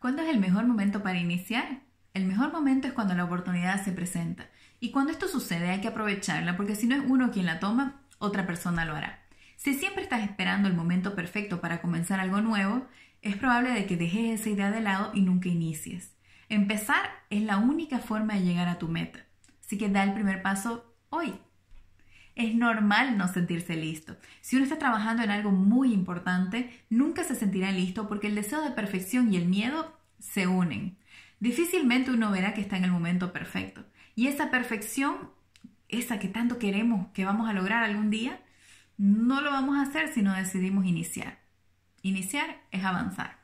¿Cuándo es el mejor momento para iniciar? El mejor momento es cuando la oportunidad se presenta. Y cuando esto sucede hay que aprovecharla porque si no es uno quien la toma, otra persona lo hará. Si siempre estás esperando el momento perfecto para comenzar algo nuevo, es probable de que dejes esa idea de lado y nunca inicies. Empezar es la única forma de llegar a tu meta. Así que da el primer paso hoy. Es normal no sentirse listo. Si uno está trabajando en algo muy importante, nunca se sentirá listo porque el deseo de perfección y el miedo se unen. Difícilmente uno verá que está en el momento perfecto. Y esa perfección, esa que tanto queremos que vamos a lograr algún día, no lo vamos a hacer si no decidimos iniciar. Iniciar es avanzar.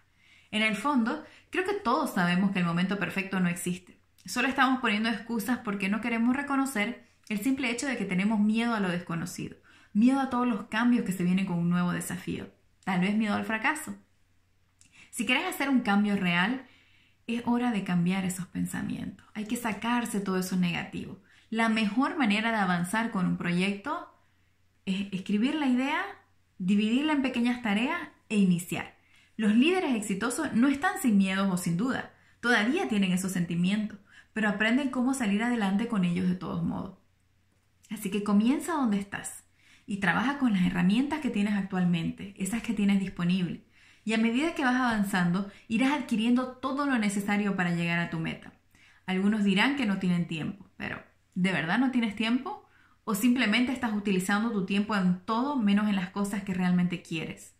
En el fondo, creo que todos sabemos que el momento perfecto no existe. Solo estamos poniendo excusas porque no queremos reconocer el simple hecho de que tenemos miedo a lo desconocido, miedo a todos los cambios que se vienen con un nuevo desafío, tal vez miedo al fracaso. Si quieres hacer un cambio real, es hora de cambiar esos pensamientos. Hay que sacarse todo eso negativo. La mejor manera de avanzar con un proyecto es escribir la idea, dividirla en pequeñas tareas e iniciar. Los líderes exitosos no están sin miedos o sin duda, todavía tienen esos sentimientos, pero aprenden cómo salir adelante con ellos de todos modos. Así que comienza donde estás y trabaja con las herramientas que tienes actualmente, esas que tienes disponibles. Y a medida que vas avanzando, irás adquiriendo todo lo necesario para llegar a tu meta. Algunos dirán que no tienen tiempo, pero ¿de verdad no tienes tiempo? ¿O simplemente estás utilizando tu tiempo en todo menos en las cosas que realmente quieres?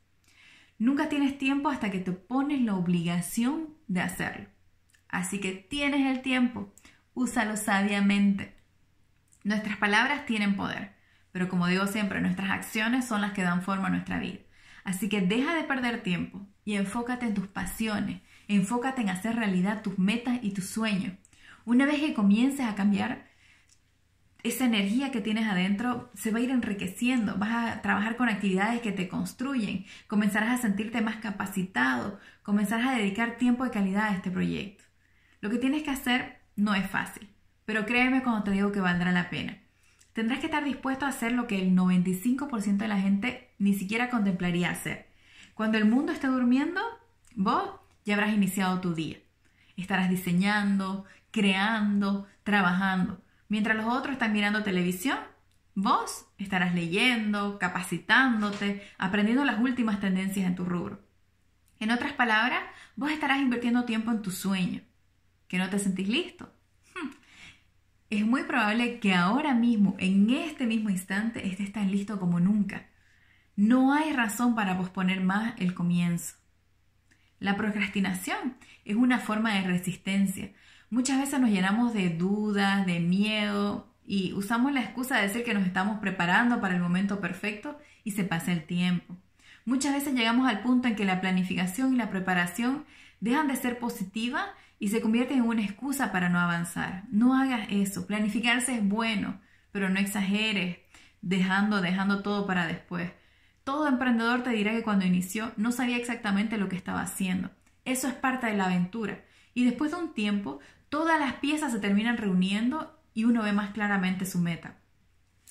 Nunca tienes tiempo hasta que te pones la obligación de hacerlo. Así que tienes el tiempo, úsalo sabiamente. Nuestras palabras tienen poder, pero como digo siempre, nuestras acciones son las que dan forma a nuestra vida. Así que deja de perder tiempo y enfócate en tus pasiones, enfócate en hacer realidad tus metas y tus sueños. Una vez que comiences a cambiar, esa energía que tienes adentro se va a ir enriqueciendo, vas a trabajar con actividades que te construyen, comenzarás a sentirte más capacitado, comenzarás a dedicar tiempo de calidad a este proyecto. Lo que tienes que hacer no es fácil, pero créeme cuando te digo que valdrá la pena. Tendrás que estar dispuesto a hacer lo que el 95% de la gente ni siquiera contemplaría hacer. Cuando el mundo esté durmiendo, vos ya habrás iniciado tu día. Estarás diseñando, creando, trabajando. Mientras los otros están mirando televisión, vos estarás leyendo, capacitándote, aprendiendo las últimas tendencias en tu rubro. En otras palabras, vos estarás invirtiendo tiempo en tu sueño. ¿Que no te sentís listo? Es muy probable que ahora mismo, en este mismo instante, estés tan listo como nunca. No hay razón para posponer más el comienzo. La procrastinación es una forma de resistencia. Muchas veces nos llenamos de dudas, de miedo y usamos la excusa de decir que nos estamos preparando para el momento perfecto y se pasa el tiempo. Muchas veces llegamos al punto en que la planificación y la preparación dejan de ser positivas y se convierte en una excusa para no avanzar. No hagas eso. Planificarse es bueno, pero no exageres, dejando, dejando todo para después. Todo emprendedor te dirá que cuando inició no sabía exactamente lo que estaba haciendo. Eso es parte de la aventura. Y después de un tiempo, todas las piezas se terminan reuniendo y uno ve más claramente su meta.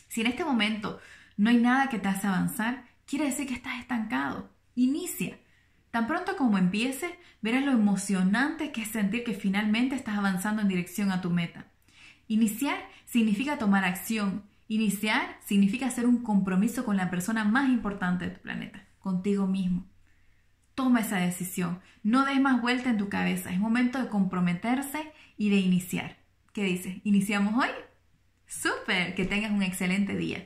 Si en este momento no hay nada que te hace avanzar, quiere decir que estás estancado. Inicia. Tan pronto como empieces, verás lo emocionante que es sentir que finalmente estás avanzando en dirección a tu meta. Iniciar significa tomar acción. Iniciar significa hacer un compromiso con la persona más importante de tu planeta, contigo mismo. Toma esa decisión. No des más vuelta en tu cabeza. Es momento de comprometerse y de iniciar. ¿Qué dices? ¿Iniciamos hoy? ¡Súper! Que tengas un excelente día.